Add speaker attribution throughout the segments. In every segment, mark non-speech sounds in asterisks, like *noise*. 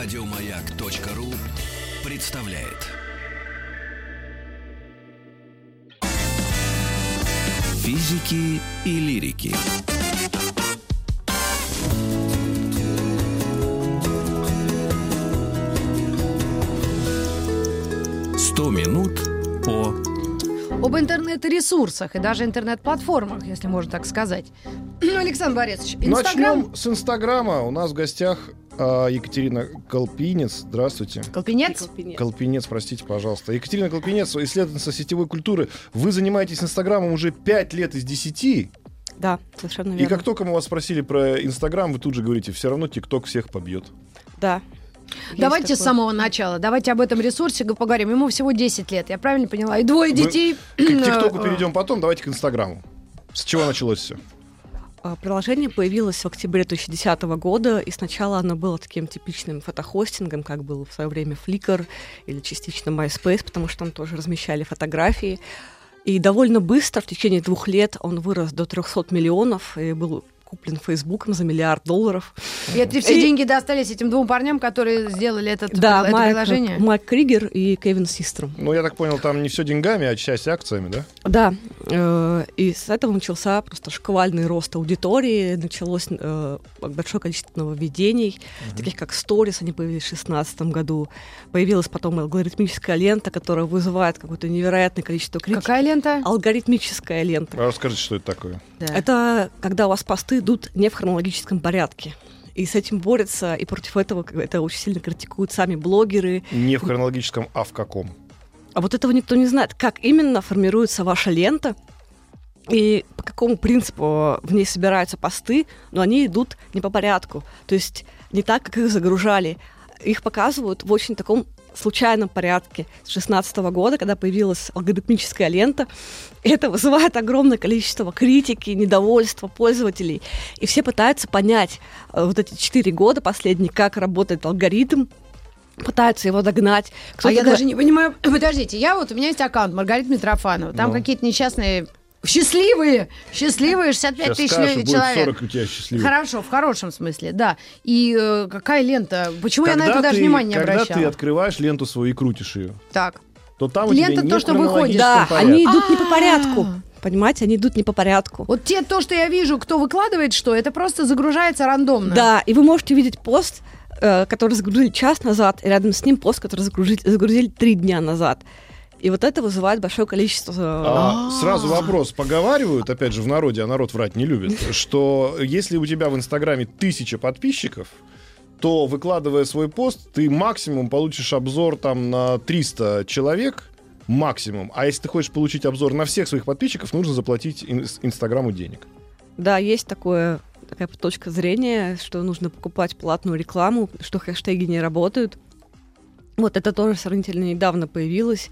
Speaker 1: Радиомаяк.ру представляет. Физики и лирики. Сто минут по
Speaker 2: Об интернет-ресурсах и даже интернет-платформах, если можно так сказать. Ну, *clears throat* Александр Борисович, Инстаграм...
Speaker 3: Начнем с Инстаграма. У нас в гостях Екатерина Колпинец. Здравствуйте.
Speaker 2: Колпинец?
Speaker 3: Колпинец, простите, пожалуйста. Екатерина Колпинец, исследовательница сетевой культуры. Вы занимаетесь Инстаграмом уже 5 лет из 10.
Speaker 4: Да, совершенно
Speaker 3: И
Speaker 4: верно.
Speaker 3: как только мы вас спросили про Инстаграм, вы тут же говорите, все равно ТикТок всех побьет.
Speaker 4: Да. Есть
Speaker 2: Давайте с
Speaker 4: такое.
Speaker 2: самого начала. Давайте об этом ресурсе поговорим. Ему всего 10 лет, я правильно поняла? И двое детей.
Speaker 3: К ТикТоку
Speaker 2: Э,
Speaker 3: перейдем потом, давайте к Инстаграму. С чего началось все?
Speaker 4: А, Приложение появилось в октябре 2010 года, и сначала оно было таким типичным фотохостингом, как был в свое время Flickr или частично MySpace, потому что там тоже размещали фотографии. И довольно быстро, в течение двух лет, он вырос до 300 миллионов и был куплен Фейсбуком за миллиард долларов.
Speaker 2: И это все
Speaker 4: И-
Speaker 2: деньги достались этим двум парням, которые сделали этот,
Speaker 4: Да,
Speaker 2: это
Speaker 4: Майк,
Speaker 2: приложение?
Speaker 4: Майк Кригер и Кевин Систром.
Speaker 3: Ну, я так понял, там не все деньгами, а часть акциями, да?
Speaker 4: Да, э, и с этого начался просто шквальный рост аудитории, началось э, большое количество нововведений, таких как Stories, они появились в 2016 году. Появилась потом алгоритмическая лента, которая вызывает какое-то невероятное количество критики.
Speaker 2: Какая лента?
Speaker 4: Алгоритмическая лента.
Speaker 3: А расскажите, что это такое?
Speaker 2: Да.
Speaker 4: Это когда у вас посты идут не в хронологическом порядке. И с этим борются, и против этого это очень сильно критикуют сами блогеры,
Speaker 3: Не в хронологическом, а в каком?
Speaker 4: А вот этого никто не знает, как именно формируется ваша лента и по какому принципу в ней собираются посты, но они идут не по порядку. То есть не так, как их загружали. Их показывают в очень таком случайном порядке с 2016 года, когда появилась алгоритмическая лента. Это вызывает огромное количество критики, недовольства пользователей. И все пытаются понять э, вот эти четыре года последние, как работает алгоритм, пытаются его догнать.
Speaker 2: А
Speaker 4: Кто-то
Speaker 2: я
Speaker 4: говорит-
Speaker 2: даже не понимаю. *clears throat* Подождите, я вот, у меня есть аккаунт Маргарита Митрофанова. Там
Speaker 3: Ну.
Speaker 2: какие-то несчастные... Счастливые! Счастливые 65
Speaker 3: Сейчас
Speaker 2: тысяч
Speaker 3: скажешь,
Speaker 2: лю-
Speaker 3: будет
Speaker 2: человек.
Speaker 3: 40 у тебя счастливых.
Speaker 2: Хорошо, в хорошем смысле, да. И э, какая лента? Почему я на это даже
Speaker 3: ты-
Speaker 2: внимания не
Speaker 3: когда
Speaker 2: обращала?
Speaker 3: ты открываешь ленту свою и крутишь ее,
Speaker 2: Так.
Speaker 3: то там
Speaker 2: Лента
Speaker 3: не
Speaker 2: то, что выходит.
Speaker 4: Да,
Speaker 3: хронологическом
Speaker 4: они
Speaker 3: порядке.
Speaker 4: идут не по
Speaker 2: А.
Speaker 4: порядку. Понимаете, они идут не по порядку.
Speaker 2: Вот те, то, что я вижу, кто выкладывает что, это просто загружается рандомно.
Speaker 4: Да, и вы можете видеть пост, э, который загрузили час назад, и рядом с ним пост, который загрузили, загрузили три дня назад. И вот это вызывает большое количество... э,
Speaker 3: А, Сразу вопрос. Поговаривают, опять же, в народе, а народ врать не любит, *laughs* что если у тебя в Инстаграме тысяча подписчиков, то, выкладывая свой пост, ты максимум получишь обзор там на 300 человек, максимум. А если ты хочешь получить обзор на всех своих подписчиков, нужно заплатить ин- Инстаграму денег.
Speaker 4: Да, есть такое, такая точка зрения, что нужно покупать платную рекламу, что хэштеги не работают. Вот это тоже сравнительно недавно появилось.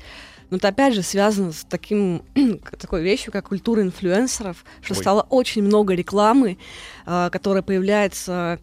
Speaker 4: Но это опять же связано с таким, *clears throat* такой вещью, как культура инфлюенсеров, что
Speaker 3: Ой.
Speaker 4: стало очень много рекламы, а, которая появляется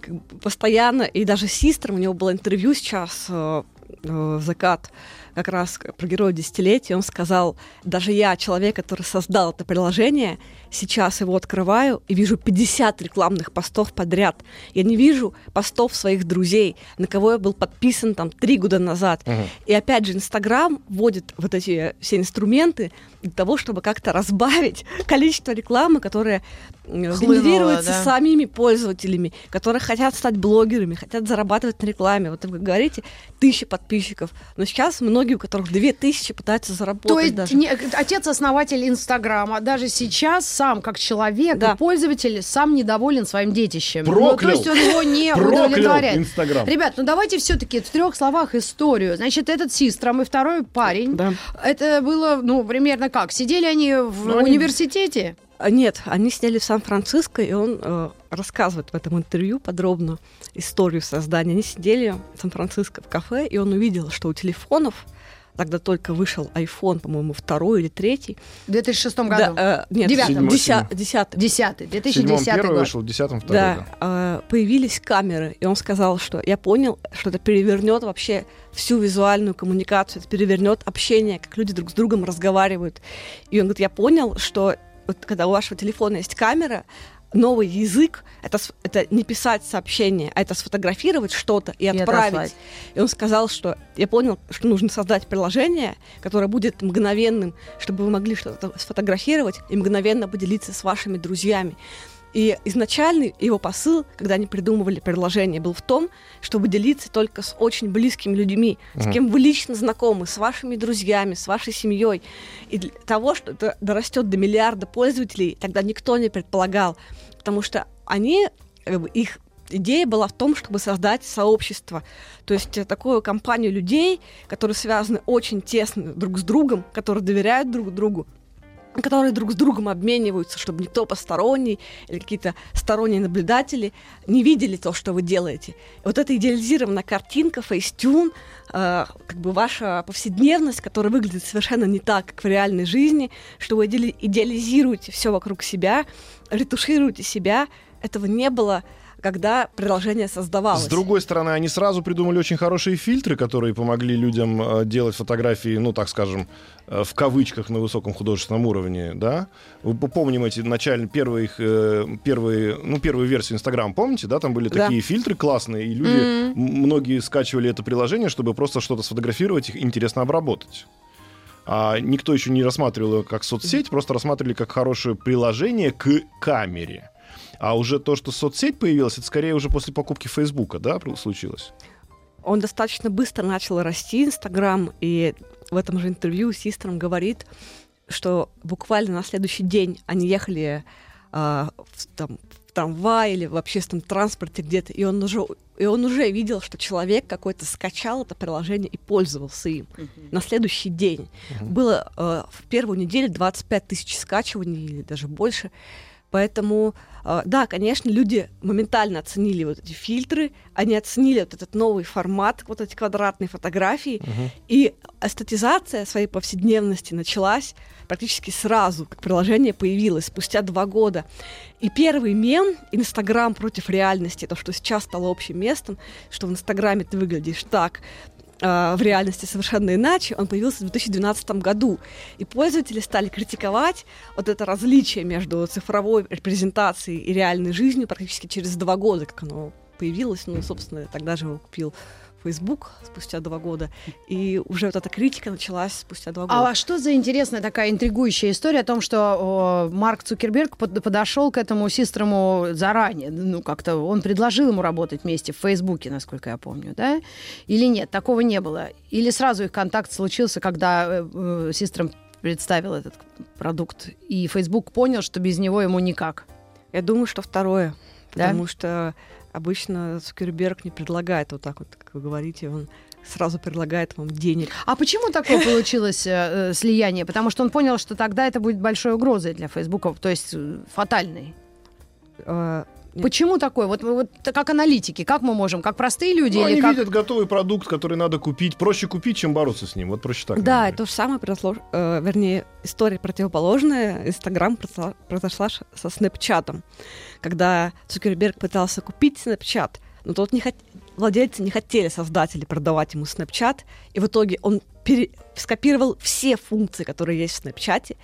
Speaker 4: как бы постоянно. И даже Систром, у него было интервью сейчас э, э, в закат, как раз про героя десятилетия, он сказал, даже я, человек, который создал это приложение, сейчас его открываю и вижу 50 рекламных постов подряд. Я не вижу постов своих друзей, на кого я был подписан там три года назад.
Speaker 3: Мгм.
Speaker 4: И опять же, Инстаграм вводит вот эти все инструменты для того, чтобы как-то разбавить *laughs* количество рекламы, которая э, генерируется
Speaker 2: да.
Speaker 4: самими пользователями, которые хотят стать блогерами, хотят зарабатывать на рекламе. Вот вы говорите, тысячи подписчиков. Но сейчас многие, у которых две тысячи, пытаются заработать
Speaker 2: То есть
Speaker 4: даже.
Speaker 2: не- отец-основатель Инстаграма даже сейчас сам, как человек
Speaker 4: Да.
Speaker 2: пользователь, сам недоволен своим детищем.
Speaker 3: Проклял.
Speaker 2: Ну, то есть он его не *laughs*
Speaker 3: Проклял
Speaker 2: удовлетворяет.
Speaker 3: Инстаграм.
Speaker 2: Ребят, ну давайте все-таки в трех словах историю. Значит, этот Систром и второй парень.
Speaker 4: Да.
Speaker 2: Это было, ну, примерно как? Сидели они в
Speaker 4: Ну, они-
Speaker 2: университете?
Speaker 4: А, Нет, они сняли в Сан-Франциско, и он э, рассказывает в этом интервью подробно историю создания. Они сидели в Сан-Франциско в кафе, и он увидел, что у телефонов, тогда только вышел iPhone, по-моему, второй или третий.
Speaker 2: В 2006 году.
Speaker 4: Да, э, нет,
Speaker 2: Девятом.
Speaker 4: деся- десятый.
Speaker 2: Десятый,
Speaker 3: В седьмом
Speaker 2: 2010
Speaker 3: первый
Speaker 2: год.
Speaker 3: вышел, в десятом второй.
Speaker 4: Да, э, появились камеры, и он сказал, что я понял, что это перевернет вообще всю визуальную коммуникацию, это перевернет общение, как люди друг с другом разговаривают. И он говорит, я понял, что вот когда у вашего телефона есть камера, новый язык это, это не писать сообщение, а это сфотографировать что-то и, отправить.
Speaker 2: отослать.
Speaker 4: И он сказал, что я понял, что нужно создать приложение, которое будет мгновенным, чтобы вы могли что-то сфотографировать и мгновенно поделиться с вашими друзьями. И изначальный его посыл, когда они придумывали приложение, был в том, чтобы делиться только с очень близкими людьми, с
Speaker 3: Мгм.
Speaker 4: кем вы лично знакомы, с вашими друзьями, с вашей семьей. И для того, что это дорастет до миллиарда пользователей, тогда никто не предполагал, потому что они, как бы, их идея была в том, чтобы создать сообщество, то есть э, такую компанию людей, которые связаны очень тесно друг с другом, которые доверяют друг другу, которые друг с другом обмениваются, чтобы никто посторонний или какие-то сторонние наблюдатели не видели то, что вы делаете. Вот эта идеализированная картинка, фейстюн, э, как бы ваша повседневность, которая выглядит совершенно не так, как в реальной жизни, что вы идеали- идеализируете все вокруг себя, ретушируете себя, этого не было, когда приложение создавалось.
Speaker 3: С другой стороны, они сразу придумали очень хорошие фильтры, которые помогли людям э, делать фотографии, ну, так скажем, э, в кавычках на высоком художественном уровне, да? Вы по- помним эти начальные первые их, э, первые, ну, первую версию Инстаграм, помните, да? Там были
Speaker 4: Да.
Speaker 3: такие фильтры классные, и люди, м- многие скачивали это приложение, чтобы просто что-то сфотографировать и интересно обработать. А никто еще не рассматривал его как соцсеть, просто рассматривали как хорошее приложение к камере. А уже то, что соцсеть появилась, это скорее уже после покупки Фейсбука, да, случилось?
Speaker 4: Он достаточно быстро начал расти, Инстаграм, и в этом же интервью Систером говорит, что буквально на следующий день они ехали а, в, там, в трамвае или в общественном транспорте где-то, и он уже и он уже видел, что человек какой-то скачал это приложение и пользовался им. На следующий день было э, в первую неделю 25 тысяч скачиваний или даже больше. Поэтому, э, да, конечно, люди моментально оценили вот эти фильтры, они оценили вот этот новый формат, вот эти квадратные фотографии, и эстетизация своей повседневности началась практически сразу, как приложение появилось, спустя два года. И первый мем «Инстаграм против реальности», то, что сейчас стало общим местом, что в Инстаграме ты выглядишь так, в реальности совершенно иначе, он появился в 2012 году. И пользователи стали критиковать вот это различие между цифровой репрезентацией и реальной жизнью практически через два года, как оно появилось. Ну, собственно, тогда же его купил Facebook спустя два года. И уже вот эта критика началась спустя два года.
Speaker 2: А что за интересная такая интригующая история о том, что о, Марк Цукерберг под- подошел к этому Систрому заранее? Ну, как-то он предложил ему работать вместе в Фейсбуке, насколько я помню, да? Или нет, такого не было? Или сразу их контакт случился, когда э, э, Систром представил этот продукт, и Facebook понял, что без него ему никак?
Speaker 4: Я думаю, что второе.
Speaker 2: Да?
Speaker 4: Потому что обычно Цукерберг не предлагает вот так вот, как вы говорите, он сразу предлагает вам денег.
Speaker 2: А почему такое получилось э, э, слияние? Потому что он понял, что тогда это будет большой угрозой для Фейсбука, то есть э, фатальной.
Speaker 4: Нет.
Speaker 2: Почему такое? Вот, вот как аналитики, как мы можем, как простые люди
Speaker 3: Ну,
Speaker 2: или
Speaker 3: они
Speaker 2: как...
Speaker 3: видят готовый продукт, который надо купить. Проще купить, чем бороться с ним. Вот проще так.
Speaker 4: Да, то же самое произошло, э, вернее, история противоположная. Инстаграм произошла, произошла со Снэпчатом, когда Цукерберг пытался купить Снэпчат, но тот не хот... владельцы не хотели, создатели, продавать ему Снэпчат, и в итоге он пере... скопировал все функции, которые есть в Снэпчате,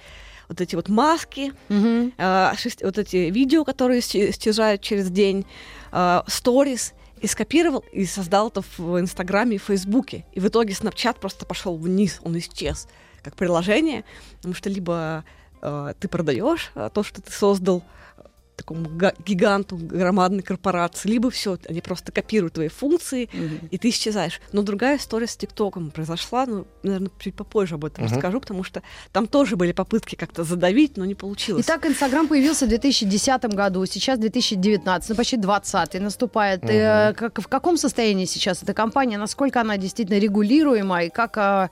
Speaker 4: вот эти вот маски,
Speaker 2: Мгм.
Speaker 4: э, шесть- вот эти видео, которые стяжают через день, э, сторис, и скопировал и создал это в Инстаграме и Фейсбуке. И в итоге Snapchat просто пошел вниз, он исчез как приложение, потому что либо э, ты продаешь э, то, что ты создал э, такому га- гиганту громадной корпорации, либо все, они просто копируют твои функции,
Speaker 2: Мгм.
Speaker 4: и ты исчезаешь. Но другая история с ТикТоком произошла, ну, наверное, чуть попозже об этом
Speaker 3: Мгм.
Speaker 4: расскажу, потому что там тоже были попытки как-то задавить, но не получилось.
Speaker 2: Итак, Инстаграм появился в 2010 году, сейчас 2019, ну почти 20 наступает. Э, как, в каком состоянии сейчас эта компания, насколько она действительно регулируема, и как, а,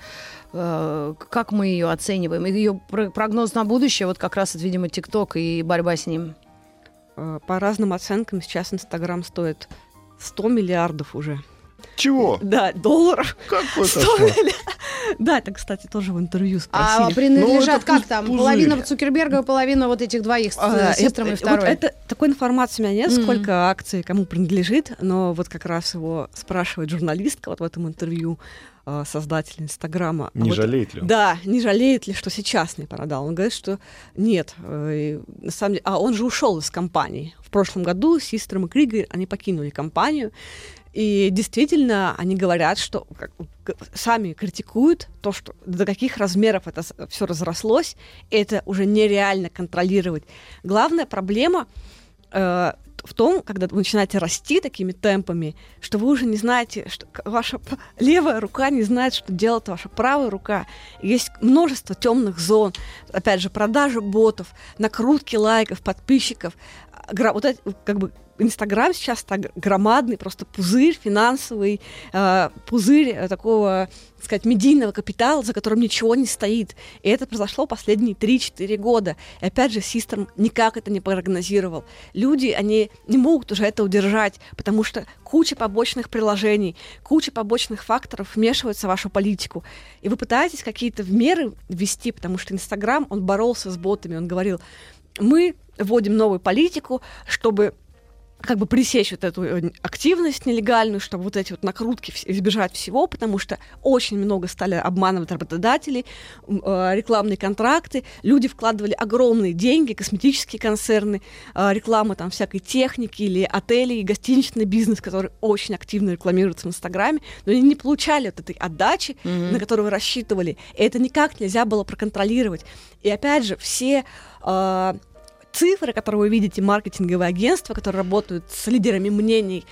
Speaker 2: э, как мы ее оцениваем? И ее про- прогноз на будущее, вот как раз, это, видимо, ТикТок и борьба с ним.
Speaker 4: Э, По разным оценкам сейчас Инстаграм стоит 100 миллиардов уже.
Speaker 3: Чего?
Speaker 4: Да, долларов.
Speaker 3: Какой
Speaker 4: 100
Speaker 3: кошмар.
Speaker 4: милли- Да, это, кстати, тоже в интервью
Speaker 2: А
Speaker 4: спросили.
Speaker 2: принадлежат
Speaker 3: Ну,
Speaker 2: как там?
Speaker 3: пузырь.
Speaker 2: Половина Цукерберга, половина вот этих двоих с
Speaker 4: А,
Speaker 2: второй.
Speaker 4: Вот это, такой информации у меня нет, сколько акций кому принадлежит, но вот как раз его спрашивает журналистка вот в этом интервью э, создатель Инстаграма. А
Speaker 3: Не
Speaker 4: вот-
Speaker 3: жалеет ли он?
Speaker 4: Да, не жалеет ли, что сейчас не продал. Он говорит, что нет. э, и на самом деле, а он же ушел из компании. В прошлом году Систером и Кригер, они покинули компанию. И действительно, они говорят, что как, сами критикуют то, что до каких размеров это все разрослось, это уже нереально контролировать. Главная проблема э, в том, когда вы начинаете расти такими темпами, что вы уже не знаете, что ваша левая рука не знает, что делает ваша правая рука. Есть множество темных зон, опять же, продажи ботов, накрутки лайков, подписчиков. А, Вот эти, как бы Инстаграм сейчас так громадный, просто пузырь финансовый, э, пузырь э, такого, так сказать, медийного капитала, за которым ничего не стоит. И это произошло последние 3-4 года. И опять же, Систерм никак это не прогнозировал. Люди, они не могут уже это удержать, потому что куча побочных приложений, куча побочных факторов вмешиваются в вашу политику. И вы пытаетесь какие-то меры ввести, потому что Инстаграм, он боролся с ботами, он говорил, мы вводим новую политику, чтобы как бы пресечь вот эту э, активность нелегальную, чтобы вот эти вот накрутки избежать всего, потому что очень много стали обманывать работодателей, э, рекламные контракты, люди вкладывали огромные деньги, косметические концерны, э, реклама там всякой техники или отелей, гостиничный бизнес, который очень активно рекламируется в Инстаграме, но они не получали вот этой отдачи,
Speaker 2: Мгм.
Speaker 4: на которую вы рассчитывали. И это никак нельзя было проконтролировать. И опять же, все цифры, которые вы видите, маркетинговые агентства, которые работают с лидерами мнений,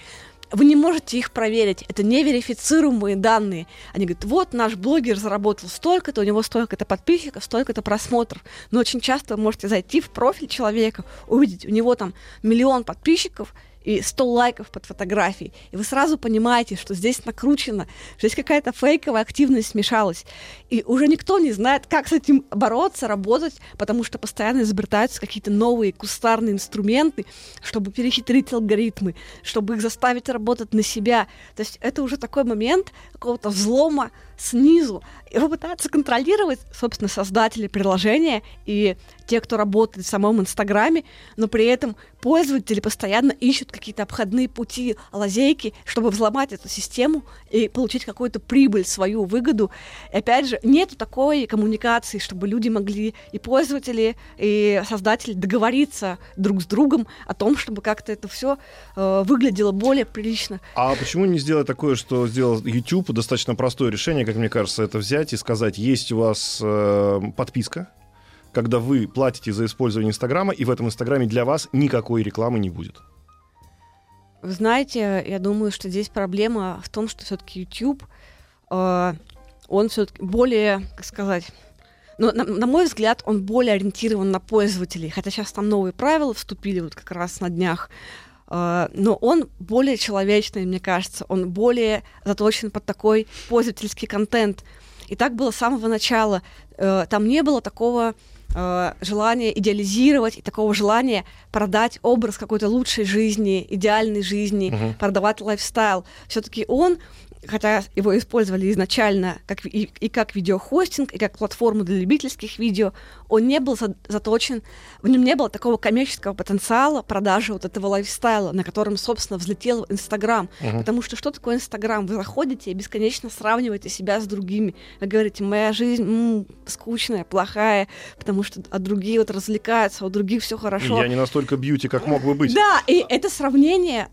Speaker 4: вы не можете их проверить. Это неверифицируемые данные. Они говорят, вот наш блогер заработал столько-то, у него столько-то подписчиков, столько-то просмотров. Но очень часто вы можете зайти в профиль человека, увидеть, у него там миллион подписчиков, и 100 лайков под фотографией. И вы сразу понимаете, что здесь накручено, что здесь какая-то фейковая активность смешалась. И уже никто не знает, как с этим бороться, работать, потому что постоянно изобретаются какие-то новые кустарные инструменты, чтобы перехитрить алгоритмы, чтобы их заставить работать на себя. То есть это уже такой момент какого-то взлома снизу. Его пытаются контролировать, собственно, создатели приложения и те, кто работает в самом Инстаграме, но при этом пользователи постоянно ищут какие-то обходные пути, лазейки, чтобы взломать эту систему и получить какую-то прибыль, свою выгоду. И опять же, нету такой коммуникации, чтобы люди могли и пользователи, и создатели договориться друг с другом о том, чтобы как-то это все выглядело более прилично.
Speaker 3: А почему не сделать такое, что сделал YouTube? Достаточно простое решение, как мне кажется, это взять и сказать, есть у вас э, подписка, когда вы платите за использование Инстаграма, и в этом Инстаграме для вас никакой рекламы не будет.
Speaker 4: Вы знаете, я думаю, что здесь проблема в том, что все-таки YouTube, э, он все-таки более, как сказать, ну, на, на мой взгляд, он более ориентирован на пользователей, хотя сейчас там новые правила вступили вот как раз на днях, но он более человечный, мне кажется, он более заточен под такой пользовательский контент. И так было с самого начала. Э, там не было такого э, желания идеализировать и такого желания продать образ какой-то лучшей жизни, идеальной жизни,
Speaker 3: Мгм.
Speaker 4: продавать lifestyle. Все-таки он хотя его использовали изначально как, и, и как видеохостинг, и как платформу для любительских видео, он не был за- заточен, в нем не было такого коммерческого потенциала продажи вот этого lifestyle а, на котором, собственно, взлетел Инстаграм.
Speaker 3: Мгм.
Speaker 4: Потому что что такое Инстаграм? Вы заходите и бесконечно сравниваете себя с другими. Вы говорите, моя жизнь м, скучная, плохая, потому что а другие вот развлекаются, у других все хорошо.
Speaker 3: Я не настолько бьюти, как мог бы быть.
Speaker 4: Да, и это сравнение,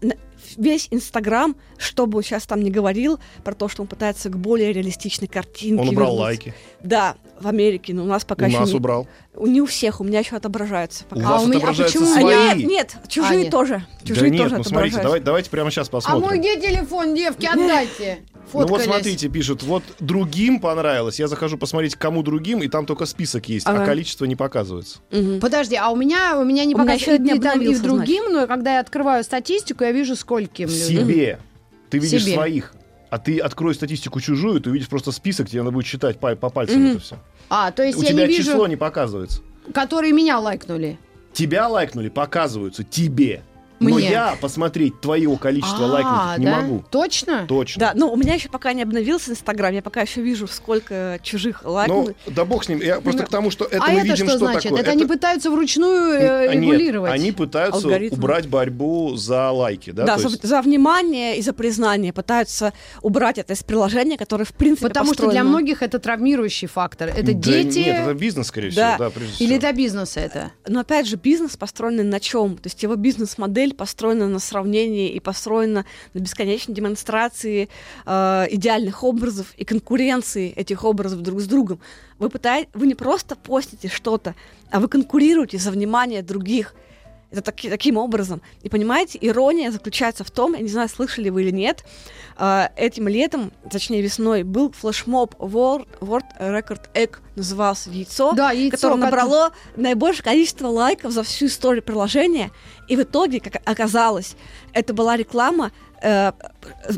Speaker 4: весь Инстаграм, что бы он сейчас там не говорил, про то, что он пытается к более реалистичной картинке
Speaker 3: Он убрал
Speaker 4: вернуться.
Speaker 3: лайки.
Speaker 4: Да, в Америке, но у нас пока
Speaker 3: У
Speaker 4: еще
Speaker 3: нас
Speaker 4: не,
Speaker 3: убрал.
Speaker 4: у- не у всех, у меня еще отображаются.
Speaker 3: У
Speaker 4: Пока.
Speaker 3: вас
Speaker 2: у меня- а
Speaker 3: отображаются
Speaker 2: почему?
Speaker 4: А
Speaker 3: свои.
Speaker 4: нет, нет, чужие
Speaker 2: нет.
Speaker 4: тоже.
Speaker 3: Да
Speaker 4: Чужие
Speaker 3: нет,
Speaker 4: тоже
Speaker 3: ну смотрите,
Speaker 4: отображаются.
Speaker 3: давай, давайте прямо сейчас
Speaker 2: А
Speaker 3: посмотрим.
Speaker 2: мой где телефон, девки, отдайте. *laughs*
Speaker 3: Ну вот
Speaker 2: Фоткались.
Speaker 3: смотрите, пишут, вот другим понравилось. Я захожу посмотреть, кому другим, и там только список есть, а
Speaker 4: Ага.
Speaker 3: количество не показывается.
Speaker 4: Мгм.
Speaker 2: Подожди, а у меня, у меня не
Speaker 4: У меня
Speaker 2: показывает
Speaker 4: ещё не
Speaker 2: и, там, и другим, но когда я открываю статистику, я вижу, скольким людям.
Speaker 3: Себе. Ты видишь
Speaker 2: Себе.
Speaker 3: своих. А ты открой статистику чужую, ты увидишь просто список, тебе надо будет читать по, по пальцам
Speaker 4: Мгм.
Speaker 3: это все.
Speaker 2: А, то есть
Speaker 3: У
Speaker 2: я
Speaker 3: тебя
Speaker 2: не вижу,
Speaker 3: число не показывается.
Speaker 2: которые меня лайкнули.
Speaker 3: Тебя лайкнули, показываются тебе. Но
Speaker 2: Мне.
Speaker 3: я посмотреть твое количество
Speaker 2: А,
Speaker 3: лайков не
Speaker 2: да?
Speaker 3: могу.
Speaker 2: Точно?
Speaker 3: Точно.
Speaker 4: Да, но у меня еще пока не обновился Инстаграм, я пока еще вижу, сколько чужих
Speaker 3: Ну,
Speaker 4: лайков.
Speaker 3: да бог с ним. Я просто к тому, что это
Speaker 2: а
Speaker 3: мы
Speaker 2: это
Speaker 3: видим,
Speaker 2: что,
Speaker 3: что
Speaker 2: значит?
Speaker 3: такое.
Speaker 2: Это, они пытаются вручную э,
Speaker 3: А, нет,
Speaker 2: регулировать.
Speaker 3: они пытаются
Speaker 4: Алгоритмы.
Speaker 3: убрать борьбу за лайки, да?
Speaker 4: Да, за,
Speaker 3: есть-
Speaker 4: за внимание и за признание пытаются убрать это из приложения, которое в принципе
Speaker 2: Потому что для
Speaker 4: построено-
Speaker 2: многих это травмирующий фактор. Это
Speaker 3: Да
Speaker 2: дети
Speaker 3: Нет, это бизнес, скорее
Speaker 4: Да.
Speaker 3: всего, да, прежде
Speaker 2: или
Speaker 3: всего.
Speaker 2: для бизнеса это?
Speaker 4: Но опять же, бизнес построен на чем? То есть его бизнес-модель построена на сравнении и построена на бесконечной демонстрации э, идеальных образов и конкуренции этих образов друг с другом. Вы, пытаетесь, вы не просто постите что-то, а вы конкурируете за внимание других. Это таки- таким образом. И понимаете, ирония заключается в том, я не знаю, слышали вы или нет, э, этим летом, точнее весной, был флешмоб World, World Record Egg, назывался «Яйцо»,
Speaker 2: Да, яйцо,
Speaker 4: которое
Speaker 2: кото-
Speaker 4: набрало наибольшее количество лайков за всю историю приложения. И в итоге, как оказалось, это была реклама э,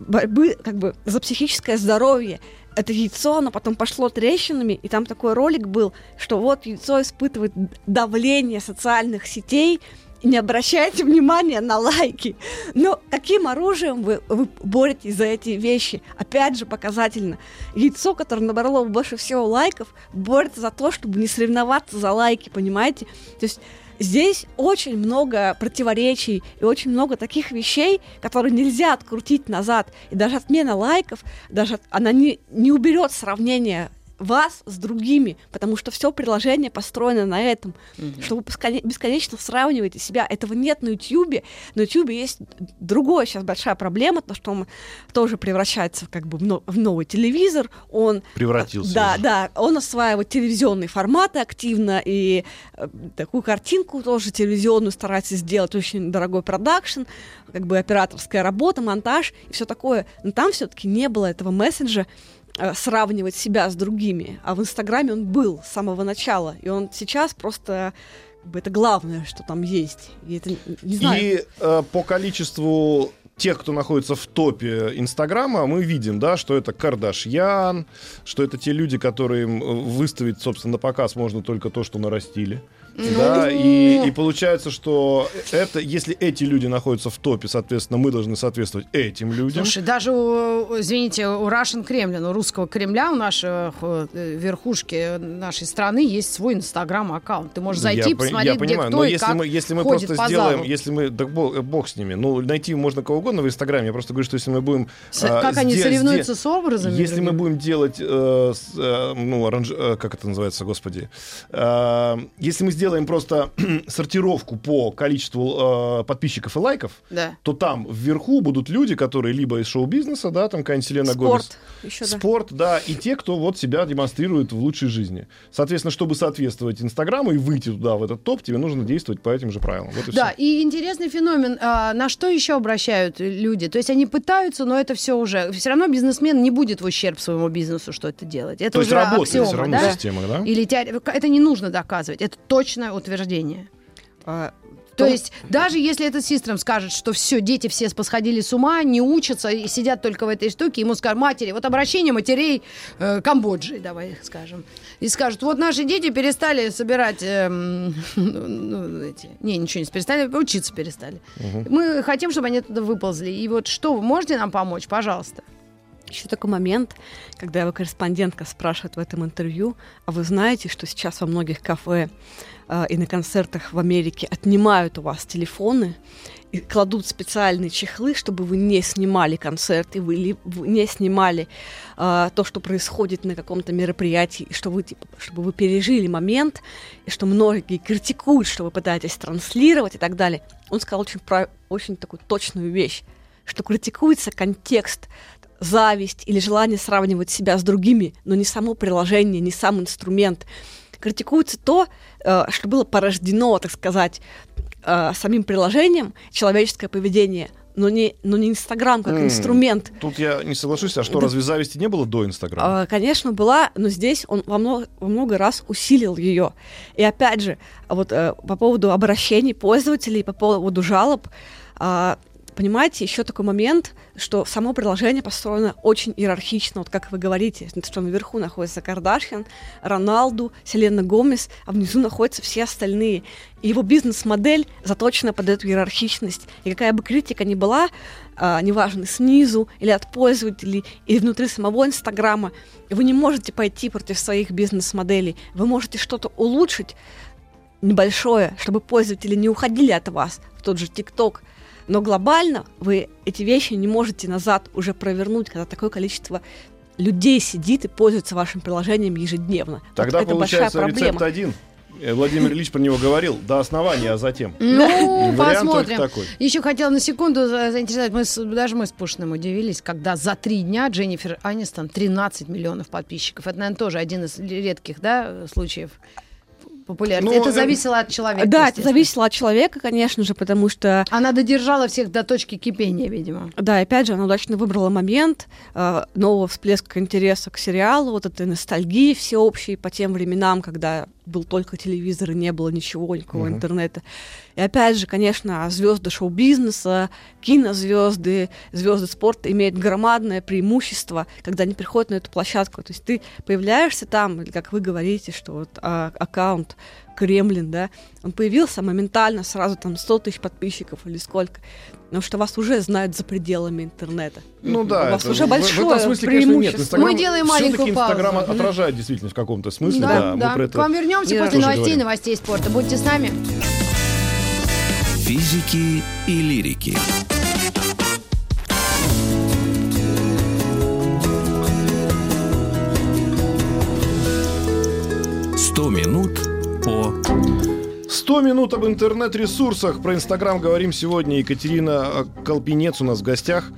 Speaker 4: борьбы как бы за психическое здоровье. Это яйцо, оно потом пошло трещинами, и там такой ролик был, что вот яйцо испытывает давление социальных сетей, не обращайте внимания на лайки. Но каким оружием вы, вы боретесь за эти вещи? Опять же, показательно. Яйцо, которое набрало больше всего лайков, борется за то, чтобы не соревноваться за лайки, понимаете? То есть здесь очень много противоречий и очень много таких вещей, которые нельзя открутить назад. И даже отмена лайков, даже она не, не уберет сравнение вас с другими, потому что все приложение построено на этом, что вы бесконе- бесконечно сравниваете себя. Этого нет на Ютьюбе. На Ютьюбе есть другая сейчас большая проблема, то, что он тоже превращается как бы в, но- в новый телевизор. Он
Speaker 3: Превратился
Speaker 4: Да,
Speaker 3: уже.
Speaker 4: да. Он осваивает телевизионные форматы активно и э, такую картинку тоже телевизионную старается сделать. Очень дорогой продакшн, как бы операторская работа, монтаж и все такое. Но там все-таки не было этого месседжа э, сравнивать себя с другими. А в Инстаграме он был с самого начала. И он сейчас просто как бы, это главное, что там есть. И это, не знаю,
Speaker 3: И э, по количеству тех, кто находится в топе Инстаграма, мы видим, да, что это Кардашьян, что это те люди, которые э, выставить, собственно, на показ можно только то, что нарастили. Да, и, и получается, что это, если эти люди находятся в топе, соответственно, мы должны соответствовать этим людям.
Speaker 2: Слушай, даже у, извините, у Russian Kremlin, у русского Кремля, у нашей э, верхушки нашей страны есть свой инстаграм-аккаунт. Ты можешь зайти,
Speaker 3: я, по-
Speaker 2: посмотреть,
Speaker 3: я понимаю,
Speaker 2: где кто
Speaker 3: но
Speaker 2: и
Speaker 3: если
Speaker 2: как
Speaker 3: мы, если мы просто сделаем,
Speaker 2: залу.
Speaker 3: если мы, да бог, бог с ними, ну, найти можно кого угодно в Инстаграме, я просто говорю, что если мы будем...
Speaker 2: С-
Speaker 3: а,
Speaker 2: как они соревнуются с образами?
Speaker 3: Если мы
Speaker 2: другими?
Speaker 3: будем делать, э, с, э, ну, оранж- э, как это называется, господи, Э, если мы сделаем просто *clears throat* сортировку по количеству э, подписчиков и лайков,
Speaker 2: Да.
Speaker 3: то там вверху будут люди, которые либо из шоу-бизнеса, да, там какая-нибудь Селена Гомес,
Speaker 4: спорт еще, да.
Speaker 3: Спорт, да, и те, кто вот себя демонстрирует в лучшей жизни. Соответственно, чтобы соответствовать Инстаграму и выйти туда, в этот топ, тебе нужно действовать по этим же правилам. Вот и
Speaker 2: Да,
Speaker 3: всё.
Speaker 2: и интересный феномен. а, на что еще обращают люди? То есть они пытаются, но это все уже... Все равно бизнесмен не будет в ущерб своему бизнесу что это делать. Это
Speaker 3: То есть
Speaker 2: уже
Speaker 3: работает все
Speaker 2: аксиома,
Speaker 3: равно
Speaker 2: да?
Speaker 3: система, да?
Speaker 2: Или теор- это не нужно доказывать, это точное утверждение.
Speaker 4: А,
Speaker 2: То
Speaker 4: том-
Speaker 2: есть даже если этот систем скажет, что все, дети все посходили с ума, не учатся и сидят только в этой штуке, ему скажут, матери, вот обращение матерей э, Камбоджи, давай скажем, и скажут, вот наши дети перестали собирать, эм, ну, *laughs* ну, эти, не, ничего не перестали, учиться перестали. Мы хотим, чтобы они туда выползли. И вот что, вы можете нам помочь, пожалуйста?
Speaker 4: Еще такой момент, когда его корреспондентка спрашивает в этом интервью, а вы знаете, что сейчас во многих кафе э, и на концертах в Америке отнимают у вас телефоны и кладут специальные чехлы, чтобы вы не снимали концерт, и вы, не снимали э, то, что происходит на каком-то мероприятии, и что вы, типа, чтобы вы пережили момент, и что многие критикуют, что вы пытаетесь транслировать и так далее. Он сказал очень, прав- очень такую точную вещь, что критикуется контекст, зависть или желание сравнивать себя с другими, но не само приложение, не сам инструмент. Критикуется то, э, что было порождено, так сказать, э, самим приложением, человеческое поведение, но не, но не Инстаграм как
Speaker 3: М,
Speaker 4: инструмент.
Speaker 3: Тут я не соглашусь, а что,
Speaker 4: Да.
Speaker 3: разве зависти не было до Инстаграма?
Speaker 4: А, Конечно, была, но здесь он во много, во много раз усилил ее. И опять же, вот э, по поводу обращений пользователей, по поводу жалоб, а, понимаете, еще такой момент, что само приложение построено очень иерархично, вот как вы говорите, что наверху находится Кардашьян, Роналду, Селена Гомес, а внизу находятся все остальные. И его бизнес-модель заточена под эту иерархичность. И какая бы критика ни была, а, неважно, снизу или от пользователей, или внутри самого Инстаграма, вы не можете пойти против своих бизнес-моделей. Вы можете что-то улучшить небольшое, чтобы пользователи не уходили от вас в тот же ТикТок, но глобально вы эти вещи не можете назад уже провернуть, когда такое количество людей сидит и пользуется вашим приложением ежедневно.
Speaker 3: Тогда
Speaker 4: вот это
Speaker 3: получается
Speaker 4: большая проблема.
Speaker 3: рецепт один. Э, Владимир Ильич про него говорил до основания, а затем.
Speaker 2: Ну, посмотрим.
Speaker 3: такой.
Speaker 2: Еще хотела на секунду за- заинтересовать. Мы с- даже мы с Пушиным удивились, когда за три дня Дженнифер Анистон 13 миллионов подписчиков. Это, наверное, тоже один из редких да, случаев популярности.
Speaker 3: Ну,
Speaker 2: это
Speaker 3: э,
Speaker 2: зависело от человека.
Speaker 4: Да, это зависело от человека, конечно же, потому что
Speaker 2: Она додержала всех до точки кипения, видимо.
Speaker 4: Да, опять же, она удачно выбрала момент э, нового всплеска интереса к сериалу, вот этой ностальгии всеобщей по тем временам, когда был только телевизор и не было ничего, никакого
Speaker 3: Мгм.
Speaker 4: интернета. И опять же, конечно, звезды шоу-бизнеса, кинозвезды, звезды спорта имеют громадное преимущество, когда они приходят на эту площадку. То есть ты появляешься там, или как вы говорите, что вот а, аккаунт Кремлин, да, он появился моментально, сразу там 100 тысяч подписчиков или сколько, потому что вас уже знают за пределами интернета.
Speaker 3: Ну да,
Speaker 4: У вас
Speaker 3: это
Speaker 4: уже
Speaker 3: в-
Speaker 4: большое
Speaker 3: в этом смысле, конечно, нет.
Speaker 4: преимущество.
Speaker 3: Инстаграм,
Speaker 2: Мы делаем маленькую
Speaker 3: все-таки Инстаграм
Speaker 2: паузу.
Speaker 3: отражает действительно в каком-то смысле,
Speaker 2: да,
Speaker 3: да.
Speaker 2: да.
Speaker 3: Мы про это
Speaker 2: К вам вернемся после новостей,
Speaker 3: говорим.
Speaker 2: новостей спорта. Будьте с нами.
Speaker 1: Физики и лирики. Сто минут по
Speaker 3: 100 минут об интернет-ресурсах. Про Инстаграм говорим сегодня. Екатерина э, Колпинец у нас в гостях.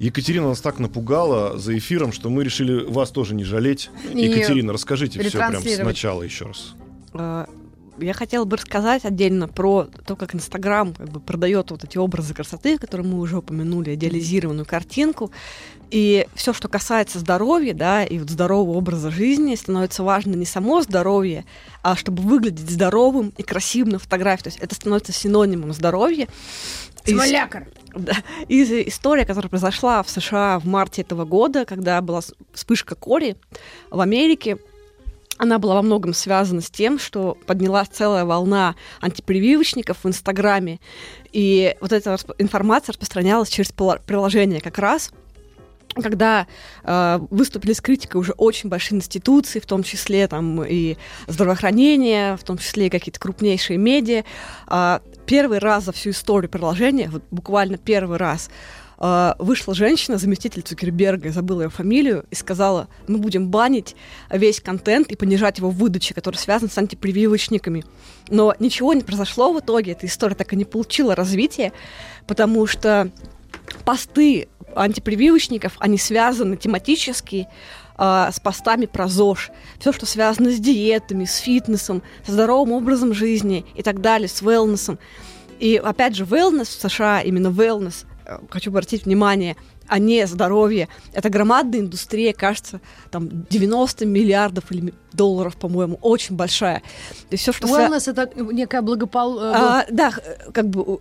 Speaker 3: Екатерина нас так напугала за эфиром, что мы решили вас тоже не жалеть.
Speaker 2: И
Speaker 3: Екатерина, расскажите все прям сначала еще раз.
Speaker 4: Э, Я хотела бы рассказать отдельно про то, как Инстаграм как бы продает вот эти образы красоты, которые мы уже упомянули, идеализированную картинку. И все, что касается здоровья, да, и вот здорового образа жизни, становится важно не само здоровье, а чтобы выглядеть здоровым и красивым на фотографии. То есть это становится синонимом здоровья.
Speaker 2: Смолякар.
Speaker 4: Да. И история, которая произошла в США в марте этого года, когда была вспышка кори в Америке, она была во многом связана с тем, что поднялась целая волна антипрививочников в Инстаграме, и вот эта информация распространялась через приложение как раз, когда э, выступили с критикой уже очень большие институции, в том числе там и здравоохранение, в том числе и какие-то крупнейшие медиа, а, первый раз за всю историю приложения, вот буквально первый раз, а, вышла женщина, заместитель Цукерберга, я забыла ее фамилию, и сказала, мы будем банить весь контент и понижать его в выдаче, который связан с антипрививочниками. Но ничего не произошло в итоге, эта история так и не получила развития, потому что посты антипрививочников, они связаны тематически а, с постами про ЗОЖ. Все, что связано с диетами, с фитнесом, со здоровым образом жизни и так далее, с wellness. И опять же, wellness в США, именно wellness, э, хочу обратить внимание, а не здоровье. Это громадная индустрия, кажется, там 90 миллиардов или долларов, по-моему, очень большая. То есть все, что
Speaker 2: Wellness это некая благопол... э,
Speaker 4: а, да, как бы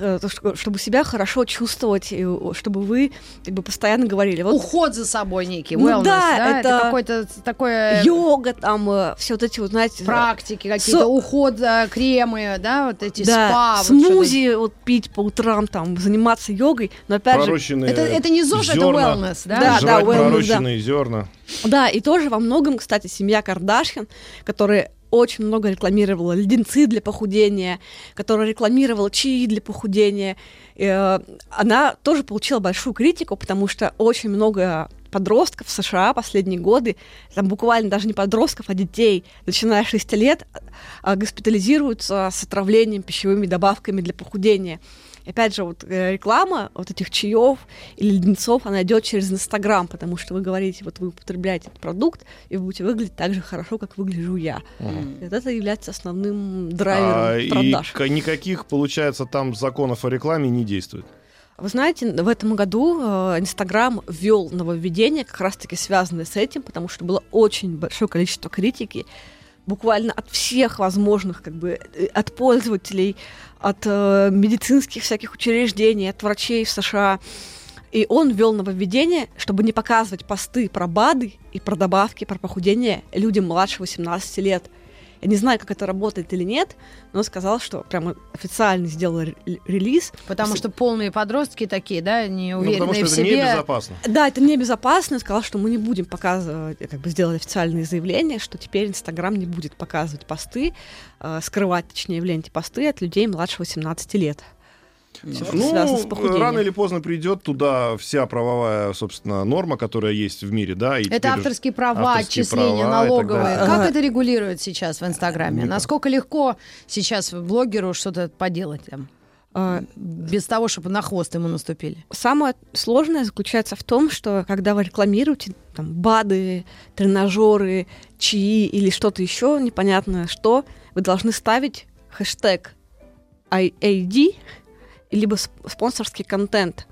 Speaker 4: э, то, что- чтобы себя хорошо чувствовать, чтобы вы как бы постоянно говорили. Вот
Speaker 2: уход за собой некий,
Speaker 4: Ну
Speaker 2: wellness,
Speaker 4: да,
Speaker 2: да?
Speaker 4: это
Speaker 2: какое-то такое...
Speaker 4: йога, там, все вот эти вот, знаете...
Speaker 2: практики какие-то,
Speaker 4: Со-
Speaker 2: уход, э, кремы, да, вот эти
Speaker 4: да,
Speaker 2: спа. вот
Speaker 4: смузи вот пить по утрам, там, заниматься йогой, но опять же,
Speaker 2: Это, это не ЗОЖ, это
Speaker 3: зерна,
Speaker 2: wellness, да?
Speaker 4: Да,
Speaker 3: жрать
Speaker 4: wellness,
Speaker 3: пророщенные зерна.
Speaker 4: Да, и тоже во многом, кстати, семья Кардашьян, которая очень много рекламировала леденцы для похудения, которая рекламировала чаи для похудения, э, она тоже получила большую критику, потому что очень много подростков в США последние годы, там буквально даже не подростков, а детей, начиная с 6 лет, а, госпитализируются с отравлением пищевыми добавками для похудения. И опять же, вот э, реклама вот этих чаев или леденцов, она идет через Инстаграм, потому что вы говорите, вот вы употребляете этот продукт, и вы будете выглядеть так же хорошо, как выгляжу я. И вот это является основным драйвером
Speaker 3: А, и
Speaker 4: продаж.
Speaker 3: к- никаких, получается, там законов о рекламе не действует.
Speaker 4: Вы знаете, в этом году э, Инстаграм ввел нововведение, как раз-таки связанное с этим, потому что было очень большое количество критики буквально от всех возможных, как бы, э, от пользователей, от э, медицинских всяких учреждений, от врачей в США. И он ввел нововведение, чтобы не показывать посты про БАДы и про добавки, про похудение людям младше 18 лет. Я не знаю, как это работает или нет, но сказал, что прямо официально сделал ре- релиз.
Speaker 2: Потому что полные подростки такие, да, не
Speaker 3: Ну,
Speaker 2: уверенные
Speaker 3: потому что
Speaker 2: в
Speaker 3: это
Speaker 2: себе.
Speaker 3: небезопасно.
Speaker 4: Да, это небезопасно. Он сказал, что мы не будем показывать, как бы сделали официальное заявление, что теперь Инстаграм не будет показывать посты, э, скрывать, точнее, в ленте посты от людей младше 18 лет. Всё, что связано с
Speaker 3: Ну,
Speaker 4: похудением.
Speaker 3: рано или поздно придет туда вся правовая, собственно, норма, которая есть в мире, да. И
Speaker 2: Это авторские права,
Speaker 3: авторские
Speaker 2: отчисления
Speaker 3: права
Speaker 2: налоговые. Как
Speaker 4: Ага.
Speaker 2: это регулируют сейчас в Инстаграме?
Speaker 3: Никак.
Speaker 2: Насколько легко сейчас блогеру что-то поделать там?
Speaker 4: Э,
Speaker 2: Без того, чтобы на хвост ему наступили.
Speaker 4: Самое сложное заключается в том, что когда вы рекламируете там, БАДы, тренажеры, чаи или что-то еще непонятное, что вы должны ставить хэштег IAD либо сп- спонсорский контент.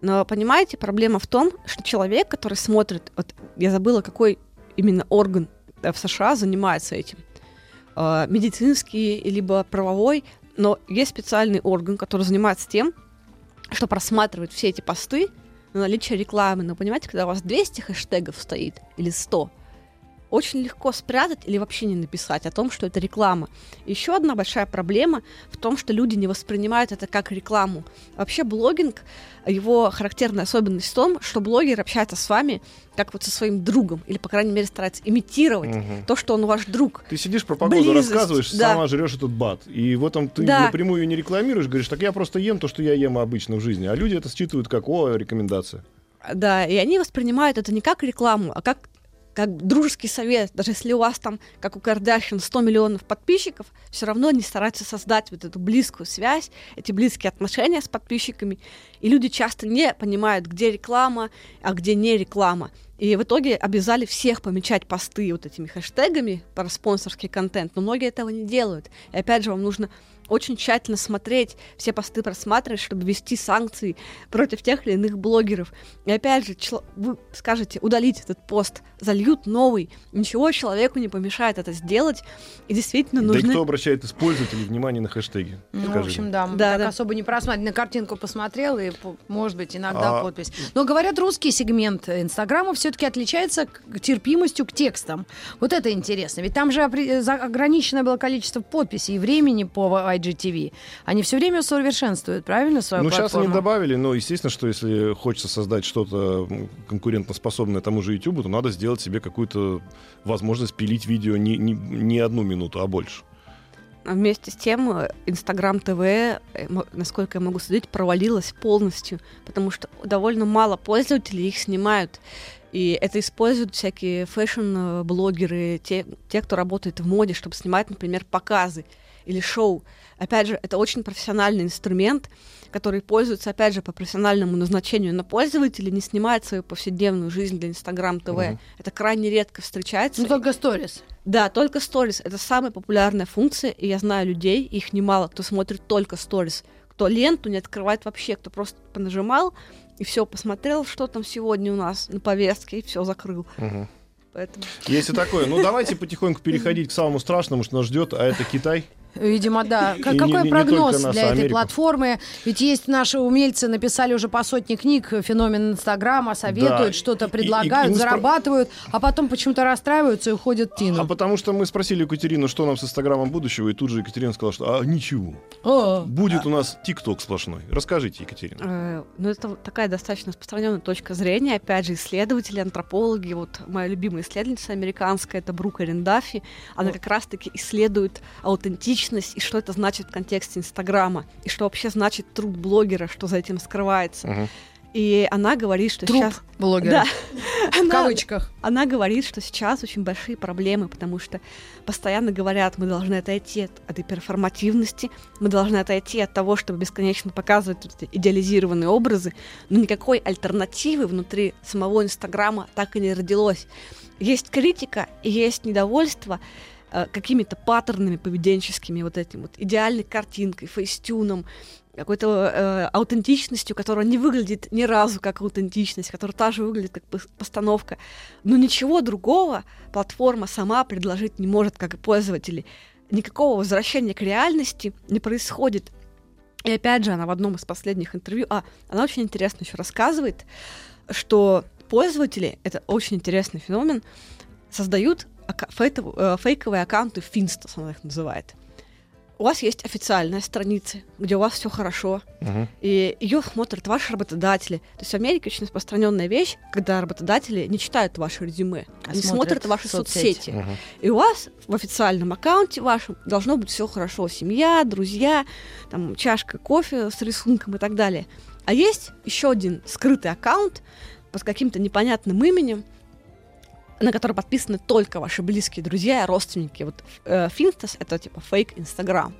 Speaker 4: Но понимаете, проблема в том, что человек, который смотрит, вот я забыла, какой именно орган э, в США занимается этим, э, медицинский либо правовой, но есть специальный орган, который занимается тем, что просматривает все эти посты на наличие рекламы. Но понимаете, когда у вас 200 хэштегов стоит или 100, очень легко спрятать или вообще не написать о том, что это реклама. Еще одна большая проблема в том, что люди не воспринимают это как рекламу. Вообще блогинг, его характерная особенность в том, что блогер общается с вами как вот со своим другом, или, по крайней мере, старается имитировать
Speaker 3: Мгм.
Speaker 4: то, что он ваш друг.
Speaker 3: Ты сидишь про погоду,
Speaker 4: Близость,
Speaker 3: рассказываешь,
Speaker 4: да.
Speaker 3: сама жрешь этот бат. И в этом ты
Speaker 4: Да.
Speaker 3: напрямую ее не рекламируешь, говоришь, так я просто ем то, что я ем обычно в жизни. А люди это считывают как, о, рекомендация.
Speaker 4: Да, и они воспринимают это не как рекламу, а как как дружеский совет, даже если у вас там, как у Кардашьян, 100 миллионов подписчиков, все равно они стараются создать вот эту близкую связь, эти близкие отношения с подписчиками. И люди часто не понимают, где реклама, а где не реклама. И в итоге обязали всех помечать посты вот этими хэштегами про спонсорский контент, но многие этого не делают. И опять же, вам нужно очень тщательно смотреть, все посты просматривать, чтобы ввести санкции против тех или иных блогеров. И опять же, чело- вы скажете удалить этот пост, зальют новый. Ничего человеку не помешает это сделать. И действительно
Speaker 3: Да и
Speaker 4: нужны...
Speaker 3: кто обращает из пользователей внимание на хэштеги?
Speaker 2: Ну, в общем, да, мы
Speaker 4: Да,
Speaker 2: так
Speaker 4: да.
Speaker 2: особо не просматривали. На картинку посмотрел, и, может быть, иногда
Speaker 3: А-
Speaker 2: подпись. Но, говорят, русский сегмент Инстаграма все-таки отличается к- терпимостью к текстам. Вот это интересно. Ведь там же ограниченное было количество подписей и времени по IGTV. Они все время совершенствуют, правильно, свою
Speaker 3: Ну, сейчас они
Speaker 2: платформу?
Speaker 3: добавили, но, естественно, что если хочется создать что-то конкурентоспособное тому же YouTube, то надо сделать себе какую-то возможность пилить видео не, не, не одну минуту, а больше.
Speaker 4: Вместе с тем, э, Инстаграм ТВ, э, мо- насколько я могу судить, провалилась полностью, потому что довольно мало пользователей их снимают. И это используют всякие фэшн-блогеры, те, те, кто работает в моде, чтобы снимать, например, показы или шоу. Опять же, это очень профессиональный инструмент, который пользуется, опять же, по профессиональному назначению, но пользователи не снимают свою повседневную жизнь для Инстаграм ТВ.
Speaker 3: Мгм.
Speaker 4: Это крайне редко встречается.
Speaker 2: Ну, только сторис.
Speaker 4: Да, только сторис. Это самая популярная функция, и я знаю людей, их немало, кто смотрит только сторис, кто ленту не открывает вообще, кто просто понажимал и все, посмотрел, что там сегодня у нас на повестке, и все закрыл.
Speaker 3: Мгм.
Speaker 4: Поэтому
Speaker 3: Есть и такое. Ну, *laughs* давайте потихоньку переходить к самому страшному, что нас ждет, а это Китай.
Speaker 2: Видимо, да.
Speaker 3: И
Speaker 2: Как-
Speaker 3: не-
Speaker 2: Какой
Speaker 3: не- не
Speaker 2: прогноз
Speaker 3: только нас,
Speaker 2: для
Speaker 3: а
Speaker 2: этой
Speaker 3: Америку.
Speaker 2: платформы? Ведь есть наши умельцы, написали уже по сотне книг, феномен Инстаграма, советуют,
Speaker 3: Да.
Speaker 2: что-то
Speaker 3: И- и-
Speaker 2: предлагают,
Speaker 3: и мы спро-
Speaker 2: зарабатывают, а потом почему-то расстраиваются и уходят в тину.
Speaker 3: А потому что мы спросили Екатерину, что нам с Инстаграмом будущего, и тут же Екатерина сказала, что а, ничего.
Speaker 2: О,
Speaker 3: Будет у нас ТикТок сплошной. Расскажите, Екатерина.
Speaker 4: Э, Ну, это вот такая достаточно распространенная точка зрения. Опять же, исследователи, антропологи. Вот моя любимая исследовательница американская, это Брука Рендафи. Она как раз-таки исследует аутентичность и что это значит в контексте Инстаграма. И что вообще значит труд блогера, что за этим скрывается.
Speaker 3: Мгм.
Speaker 4: И она говорит, что
Speaker 2: труп
Speaker 4: сейчас...
Speaker 2: блогера.
Speaker 4: Да.
Speaker 2: В
Speaker 4: Она-
Speaker 2: кавычках.
Speaker 4: Она говорит, что сейчас очень большие проблемы, потому что постоянно говорят, мы должны отойти от этой перформативности, мы должны отойти от того, чтобы бесконечно показывать эти идеализированные образы, но никакой альтернативы внутри самого Инстаграма так и не родилось. Есть критика есть недовольство э, какими-то паттернами поведенческими, вот этим вот идеальной картинкой, фейстюном, какой-то э, аутентичностью, которая не выглядит ни разу как аутентичность, которая также выглядит как пос- постановка. Но ничего другого платформа сама предложить не может, как и пользователи. Никакого возвращения к реальности не происходит. И опять же, она в одном из последних интервью, а, она очень интересно еще рассказывает, что пользователи, это очень интересный феномен, создают фейковые аккаунты Finsta, она их называет. У вас есть официальная страница, где у вас все хорошо,
Speaker 3: Мгм.
Speaker 4: и ее смотрят ваши работодатели. То есть в Америке очень распространенная вещь, когда работодатели не читают ваши резюме,
Speaker 2: А
Speaker 4: они
Speaker 2: смотрят
Speaker 4: смотрят ваши
Speaker 2: соцсети.
Speaker 4: соцсети.
Speaker 3: Мгм.
Speaker 4: И у вас в официальном аккаунте вашем должно быть все хорошо. Семья, друзья, там, чашка кофе с рисунком и так далее. А есть еще один скрытый аккаунт под каким-то непонятным именем, на который подписаны только ваши близкие друзья и родственники. Вот э, Финстас — это типа фейк Инстаграм.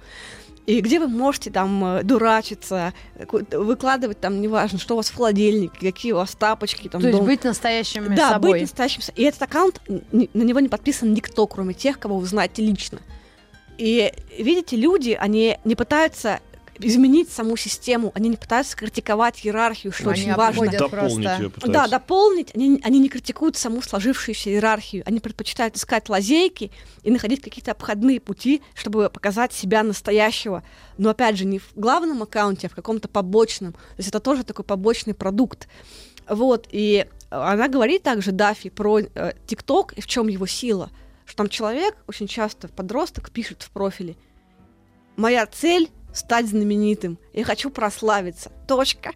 Speaker 4: И где вы можете там э, дурачиться, выкладывать там, неважно, что у вас в холодильнике, какие у вас тапочки, там,
Speaker 2: То есть
Speaker 4: дом-
Speaker 2: быть настоящим
Speaker 4: да,
Speaker 2: собой.
Speaker 4: быть настоящим. И этот аккаунт, на него не подписан никто, кроме тех, кого вы знаете лично. И видите, люди, они не пытаются изменить саму систему, они не пытаются критиковать иерархию, что
Speaker 2: Они
Speaker 4: очень важно.
Speaker 3: Дополнить ее пытаются.
Speaker 4: Да, дополнить. Они, они не критикуют саму сложившуюся иерархию. Они предпочитают искать лазейки и находить какие-то обходные пути, чтобы показать себя настоящего. Но опять же, не в главном аккаунте, а в каком-то побочном. То есть это тоже такой побочный продукт. Вот, и она говорит также, Дафи, про э, ТикТок и в чем его сила. Что там человек, очень часто подросток, пишет в профиле «Моя цель — стать знаменитым. Я хочу прославиться. Точка».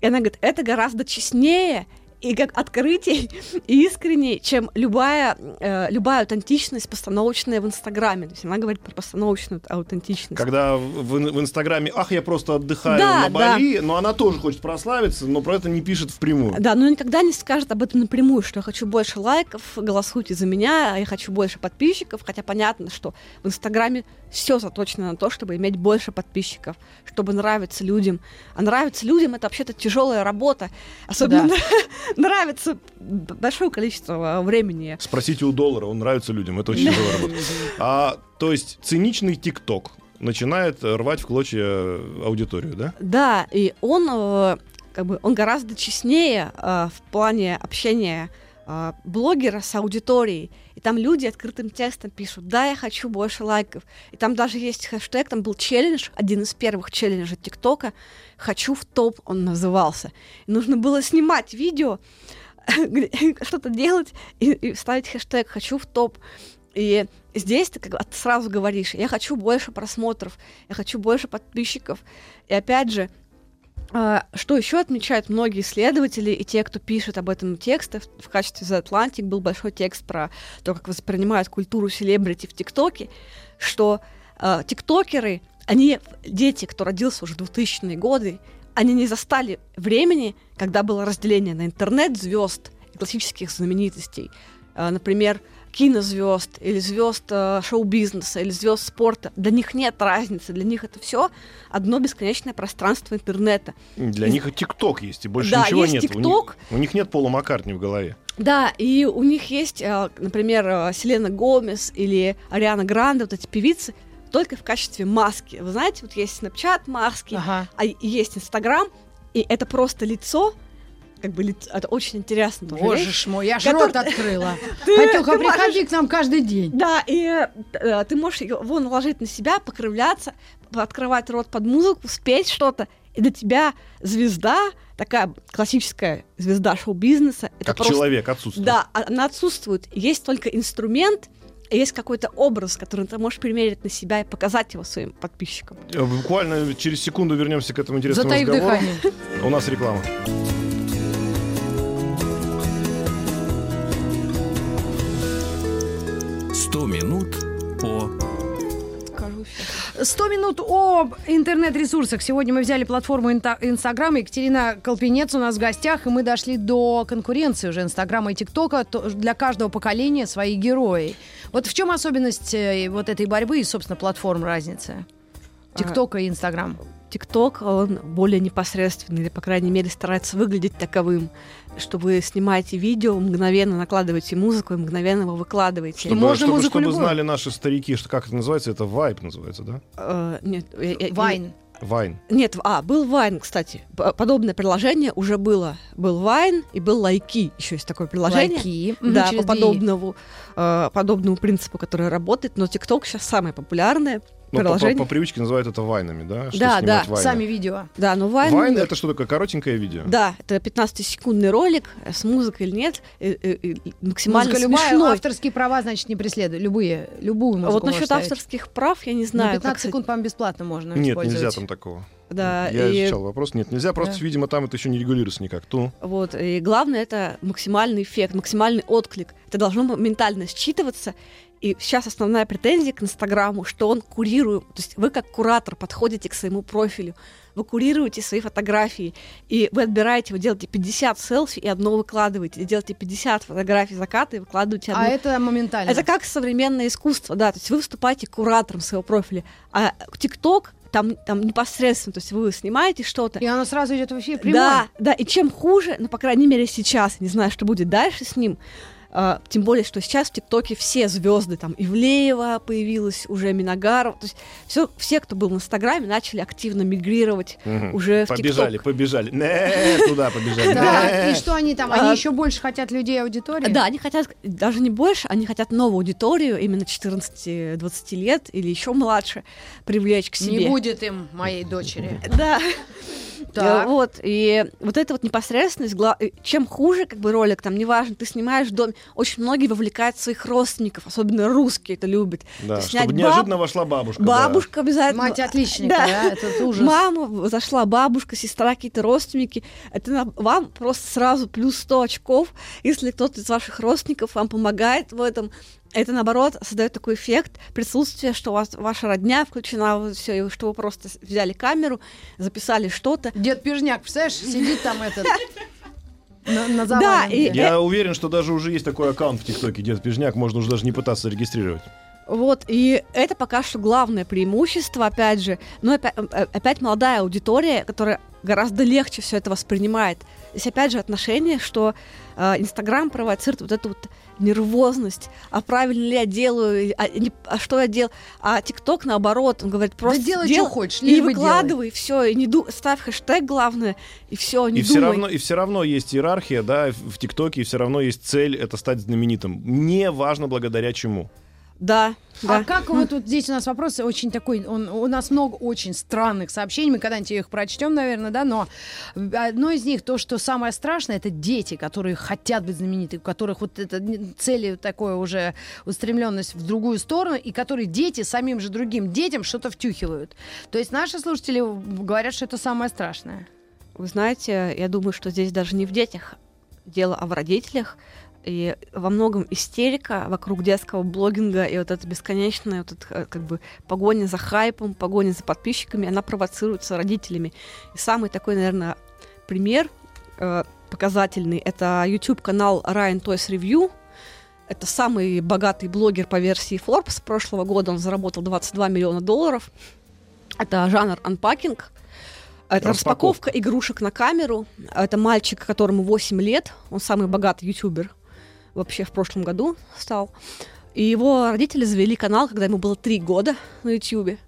Speaker 4: И она говорит, это гораздо честнее и как открытий *laughs* и искренней, чем любая, э, любая аутентичность постановочная в Инстаграме. То есть она говорит про постановочную аутентичность.
Speaker 3: Когда в, в- Инстаграме, ах, я просто отдыхаю
Speaker 4: Да,
Speaker 3: на Бали, но она тоже хочет прославиться, но про это не пишет впрямую.
Speaker 4: Да, но никогда не скажет об этом напрямую, что я хочу больше лайков, голосуйте за меня, я хочу больше подписчиков, хотя понятно, что в Инстаграме все заточено на то, чтобы иметь больше подписчиков, чтобы нравиться людям. А нравиться людям это вообще-то тяжелая работа. Особенно *laughs* нравится большое количество а, времени.
Speaker 3: Спросите у доллара, он нравится людям, это очень тяжелая работа. А, то есть циничный ТикТок начинает рвать в клочья аудиторию, да?
Speaker 4: Да, и он э, как бы он гораздо честнее э, в плане общения э, блогера с аудиторией. И там люди открытым текстом пишут, да, я хочу больше лайков. И там даже есть хэштег, там был челлендж, один из первых челленджей ТикТока, «Хочу в топ» он назывался. И нужно было снимать видео, *laughs* *laughs* что-то делать и, и ставить хэштег «Хочу в топ». И здесь ты как сразу говоришь, я хочу больше просмотров, я хочу больше подписчиков. И опять же, что еще отмечают многие исследователи и те, кто пишет об этом тексты, в качестве The Atlantic был большой текст про то, как воспринимают культуру селебрити в ТикТоке, что а, тиктокеры, они, дети, кто родился уже в 2000-е годы, они не застали времени, когда было разделение на интернет звезд и классических знаменитостей. А, например, кинозвезд или звезд э, шоу-бизнеса или звезд спорта. Для них нет разницы, для них это все одно бесконечное пространство интернета.
Speaker 3: Для них и ТикТок есть, и больше
Speaker 4: Да,
Speaker 3: ничего
Speaker 4: есть
Speaker 3: нет. У них-
Speaker 4: TikTok.
Speaker 3: У них, нет Пола Маккартни в голове.
Speaker 4: Да, и у них есть, э, например, э, Селена Гомес или Ариана Гранде, вот эти певицы, только в качестве маски. Вы знаете, вот есть Snapchat маски,
Speaker 2: Ага.
Speaker 4: а есть Инстаграм, и это просто лицо, как бы это очень интересно тоже.
Speaker 2: Боже
Speaker 4: вещь.
Speaker 2: ж мой, я ж
Speaker 4: Который-
Speaker 2: рот открыла. *laughs*
Speaker 4: Ты-
Speaker 2: Катюха,
Speaker 4: ты
Speaker 2: приходи к нам каждый день.
Speaker 4: Да, и э, ты можешь его наложить на себя, покрывляться, открывать рот под музыку, спеть что-то, и до тебя звезда, такая классическая звезда шоу-бизнеса, это
Speaker 3: Как
Speaker 4: просто
Speaker 3: человек отсутствует.
Speaker 4: Да, она отсутствует. Есть только инструмент, есть какой-то образ, который ты можешь примерить на себя и показать его своим подписчикам.
Speaker 3: Э, Буквально через секунду вернемся к этому интересному
Speaker 2: Затаив
Speaker 3: разговору.
Speaker 2: дыхание.
Speaker 3: У нас реклама.
Speaker 1: «Сто минут по...»
Speaker 4: Скажу сейчас.
Speaker 2: 100 минут об интернет-ресурсах. Сегодня мы взяли платформу Инстаграм. Екатерина Колпинец у нас в гостях, и мы дошли до конкуренции уже Инстаграма и ТикТока. То- Для каждого поколения свои герои. Вот в чем особенность э, вот этой борьбы и, собственно, платформ разницы? ТикТока и Инстаграм.
Speaker 4: ТикТок, он более непосредственный, или, по крайней мере, старается выглядеть таковым, что вы снимаете видео, мгновенно накладываете музыку и мгновенно его выкладываете.
Speaker 2: Чтобы- можно
Speaker 3: чтобы,
Speaker 2: музыку
Speaker 3: чтобы
Speaker 2: любую.
Speaker 3: знали наши старики, что как это называется, это вайп называется, да?
Speaker 4: Э, нет, я- я-
Speaker 2: Vine.
Speaker 3: Vine.
Speaker 4: Нет, а, был Vine, кстати. Подобное приложение уже было. Был Vine и был Likee. Еще есть такое приложение.
Speaker 2: Likee.
Speaker 4: Да,
Speaker 2: через
Speaker 4: по подобному, э, подобному принципу, который работает. Но ТикТок сейчас самое популярное
Speaker 3: Ну, по, по- привычке называют это вайнами, да? Что
Speaker 4: Да, да,
Speaker 3: вайны.
Speaker 2: Сами видео.
Speaker 4: Да, но Вайн...
Speaker 3: Вайн это что такое? Коротенькое видео?
Speaker 4: Да, это 15-секундный ролик э, с музыкой или нет, э, э, максимально
Speaker 2: Музыка любая,
Speaker 4: смешной.
Speaker 2: авторские права, значит, не преследуй. Любые, любую
Speaker 4: А
Speaker 2: музыку
Speaker 4: вот
Speaker 2: можешь
Speaker 4: насчет
Speaker 2: ставить.
Speaker 4: авторских прав я не
Speaker 2: Ну,
Speaker 4: знаю.
Speaker 2: 15
Speaker 4: как
Speaker 2: секунд, по-моему, бесплатно можно
Speaker 3: Нет,
Speaker 2: использовать.
Speaker 3: нельзя там такого.
Speaker 4: Да,
Speaker 3: Я
Speaker 4: и-
Speaker 3: изучал вопрос. Нет, нельзя, просто,
Speaker 2: Да.
Speaker 3: видимо, там это еще не регулируется никак. Ну,
Speaker 4: Вот, и главное это максимальный эффект, максимальный отклик. Это должно моментально считываться. И сейчас основная претензия к Инстаграму, что он курирует. То есть вы как куратор подходите к своему профилю, вы курируете свои фотографии, и вы отбираете, вы делаете 50 селфи и одно выкладываете, и делаете 50 фотографий заката и выкладываете одно.
Speaker 2: А это моментально.
Speaker 4: Это как современное искусство, да, то есть вы выступаете куратором своего профиля, а ТикТок там, там непосредственно, то есть вы снимаете что-то,
Speaker 2: И оно сразу идет в эфир прямой.
Speaker 4: да, да, и чем хуже, ну, по крайней мере, сейчас, не знаю, что будет дальше с ним, а, тем более, что сейчас в ТикТоке все звезды, там, Ивлеева появилась, уже Миногарова, то есть все, все, кто был в Инстаграме, начали активно мигрировать
Speaker 3: мгм.
Speaker 4: уже в
Speaker 3: побежали,
Speaker 4: ТикТок.
Speaker 3: побежали. Не, туда побежали.
Speaker 2: Да, и что они там?
Speaker 4: А-
Speaker 2: Они еще больше хотят людей аудитории?
Speaker 4: Да, они хотят даже не больше, они хотят новую аудиторию, именно 14-20 лет или еще младше, привлечь к себе.
Speaker 2: Не будет им моей дочери.
Speaker 4: Да.
Speaker 2: Так.
Speaker 4: Э, Вот, и вот эта вот непосредственность, э, чем хуже как бы ролик, там, неважно, ты снимаешь в доме, очень многие вовлекают своих родственников, особенно русские это любят.
Speaker 3: Да,
Speaker 4: есть снять
Speaker 3: чтобы
Speaker 4: баб-
Speaker 3: неожиданно вошла бабушка. да.
Speaker 4: Бабушка обязательно.
Speaker 2: Мать отличника,
Speaker 4: Да.
Speaker 2: да, это *laughs* ужас.
Speaker 4: Мама зашла, бабушка, сестра, какие-то родственники. Это на- вам просто сразу плюс 100 очков, если кто-то из ваших родственников вам помогает в этом. Это, наоборот, создает такой эффект присутствия, что у вас ваша родня включена, всё, и что вы просто взяли камеру, записали что-то.
Speaker 2: Дед Пижняк, представляешь, сидит там этот на, на
Speaker 4: Да, и-
Speaker 3: Я уверен, что даже уже есть такой аккаунт в ТикТоке, Дед Пижняк, можно уже даже не пытаться регистрировать.
Speaker 4: Вот, и это пока что главное преимущество, опять же. Но опять, э, опять молодая аудитория, которая гораздо легче все это воспринимает. Здесь опять же отношение, что э, Инстаграм провоцирует вот эту вот нервозность, а правильно ли я делаю, а, не- а что я делаю. А ТикТок, наоборот, он говорит, просто
Speaker 2: делай,
Speaker 4: дел-
Speaker 2: что хочешь,
Speaker 4: и выкладывай, все, и не ду- ставь хэштег, главное, и все, не
Speaker 3: И все,
Speaker 4: думай.
Speaker 3: равно, и все равно есть иерархия, да, в в ТикТоке, и все равно есть цель это стать знаменитым. Не важно благодаря чему.
Speaker 4: Да, да.
Speaker 2: А как вот тут здесь у нас вопрос очень такой, он, у нас много очень странных сообщений, мы когда-нибудь их прочтем, наверное, да, но одно из них, то, что самое страшное, это дети, которые хотят быть знаменитыми, у которых вот это цели такое уже устремленность в другую сторону, и которые дети самим же другим детям что-то втюхивают. То есть наши слушатели говорят, что это самое страшное.
Speaker 4: Вы знаете, я думаю, что здесь даже не в детях дело, а в родителях. И во многом истерика вокруг детского блогинга и вот эта бесконечная вот эта, э, как бы погоня за хайпом, погоня за подписчиками, она провоцируется родителями. И самый такой, наверное, пример э, показательный — это YouTube-канал Ryan Toys Review. Это самый богатый блогер по версии Forbes. Прошлого года он заработал 22 миллиона долларов. Это жанр анпакинг. Это
Speaker 3: Распаковка.
Speaker 4: распаковка игрушек на камеру. Это мальчик, которому 8 лет. Он самый богатый ютубер. Вообще в прошлом году стал. И его родители завели канал, когда ему было 3 года на ютубе.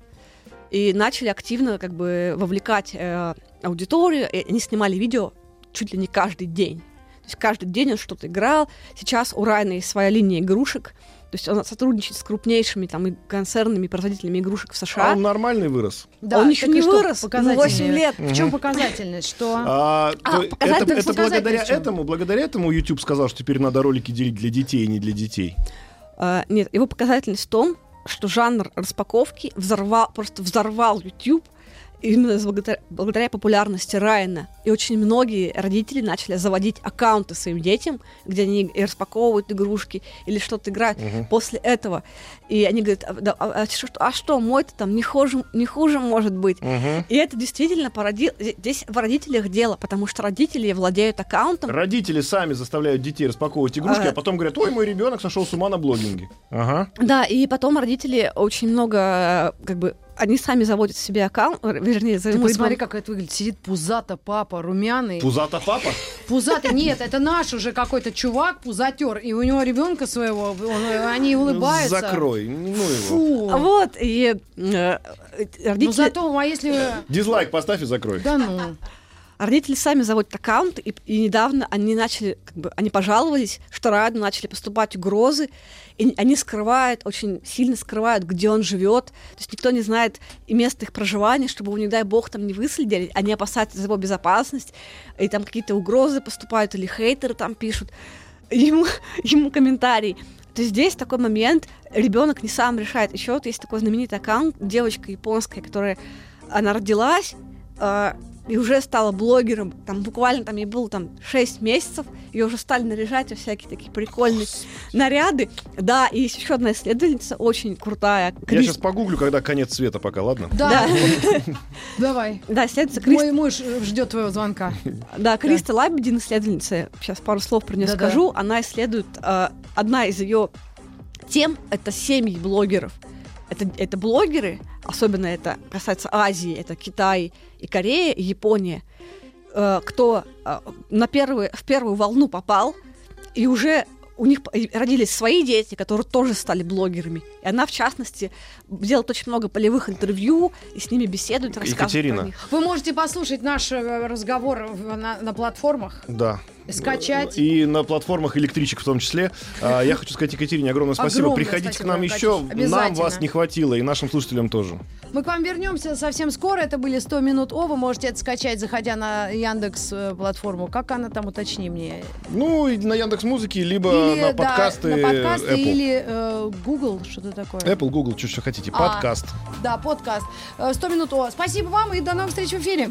Speaker 4: И начали активно как бы вовлекать э, аудиторию. И они снимали видео чуть ли не каждый день. То есть каждый день он что-то играл. Сейчас у Райана есть своя линия игрушек. То есть он сотрудничает с крупнейшими там, и концернами, производителями игрушек в
Speaker 3: А
Speaker 4: США.
Speaker 3: он нормальный вырос.
Speaker 4: Он еще не
Speaker 2: что
Speaker 4: вырос,
Speaker 2: показательнее?
Speaker 4: 8 лет.
Speaker 2: В чем показательность? Что?
Speaker 3: А,
Speaker 4: А,
Speaker 3: то- это,
Speaker 4: показательность-
Speaker 3: это благодаря этому, благодаря этому YouTube сказал, что теперь надо ролики делить для детей, а не для детей.
Speaker 4: А, нет, его показательность в том, что жанр распаковки взорвал, просто взорвал YouTube именно благодаря, благодаря популярности Райана. И очень многие родители начали заводить аккаунты своим детям, где они и распаковывают игрушки или что-то играют
Speaker 3: Мгм.
Speaker 4: после этого. И они говорят, а, да, а- а что, а что, мой-то там не хуже, не хуже может быть.
Speaker 3: Мгм.
Speaker 4: И это действительно породило... Здесь в родителях дело, потому что родители владеют аккаунтом,
Speaker 3: Родители сами заставляют детей распаковывать игрушки,
Speaker 4: А.
Speaker 3: а потом говорят, ой, мой ребенок сошел с ума на блогинге. Ага.
Speaker 4: Да, и потом родители очень много э, как бы они сами заводят себе аккаунт, вернее,
Speaker 2: Ты посмотри, как это выглядит. Сидит пузата папа, румяный.
Speaker 3: Пузата папа?
Speaker 2: Пузатый, нет, это наш уже какой-то чувак, пузатер, и у него ребенка своего, он- они улыбаются.
Speaker 3: Закрой. Ну его.
Speaker 2: Фу.
Speaker 4: Вот, и э, родители...
Speaker 2: Ну зато, а если...
Speaker 3: Дизлайк поставь и закрой.
Speaker 2: Да ну.
Speaker 4: Родители сами заводят аккаунт, и, и недавно они начали, как бы, они пожаловались, что рано начали поступать угрозы, и они скрывают, очень сильно скрывают, где он живет, то есть никто не знает и место их проживания, чтобы его, не дай бог, там не выследили, они опасаются за его безопасность, и там какие-то угрозы поступают, или хейтеры там пишут ему, *laughs* ему комментарий. То есть здесь такой момент, ребенок не сам решает. Еще вот есть такой знаменитый аккаунт, девочка японская, которая, она родилась, а, и уже стала блогером, там буквально там ей было там 6 месяцев, ее уже стали наряжать во всякие такие прикольные наряды. Да, и есть еще одна исследовательница, очень крутая.
Speaker 3: Я
Speaker 4: Крис-
Speaker 3: сейчас погуглю, когда конец света пока, ладно?
Speaker 2: Да. *laughs* Давай.
Speaker 4: Да, исследовательница Крис-
Speaker 2: Мой муж ждет твоего звонка. *laughs*
Speaker 4: Да, Криста Лабедин, исследовательница, сейчас пару слов про нее скажу. Она исследует, э, одна из ее тем — это семьи блогеров. Это, это блогеры, особенно это касается Азии, это Китай и Корея, и Япония, э, кто э, на первую, в первую волну попал, и уже у них родились свои дети, которые тоже стали блогерами. И она, в частности, делает очень много полевых интервью, и с ними беседует, рассказывает
Speaker 3: Екатерина.
Speaker 4: про них.
Speaker 2: Вы можете послушать наш э, разговор на, на платформах,
Speaker 3: Да.
Speaker 2: Скачать.
Speaker 3: И на платформах электричек в том числе. А, Я хочу сказать Екатерине огромное спасибо.
Speaker 2: Огромное
Speaker 3: Приходите
Speaker 2: спасибо,
Speaker 3: к нам еще. Нам вас не хватило, и нашим слушателям тоже.
Speaker 2: Мы к вам вернемся совсем скоро. Это были 100 минут О. Вы можете это скачать, заходя на Яндекс э, платформу. Как она там, уточни мне.
Speaker 3: Ну, и на Яндекс Музыке, либо
Speaker 2: Или,
Speaker 3: на
Speaker 2: да,
Speaker 3: подкасты
Speaker 2: на подкасты
Speaker 3: Apple.
Speaker 2: или э, Google, что-то такое.
Speaker 3: Apple, Google, что, что хотите.
Speaker 2: А.
Speaker 3: Подкаст.
Speaker 2: Да, подкаст. Э, 100 минут О. Спасибо вам и до новых встреч в эфире.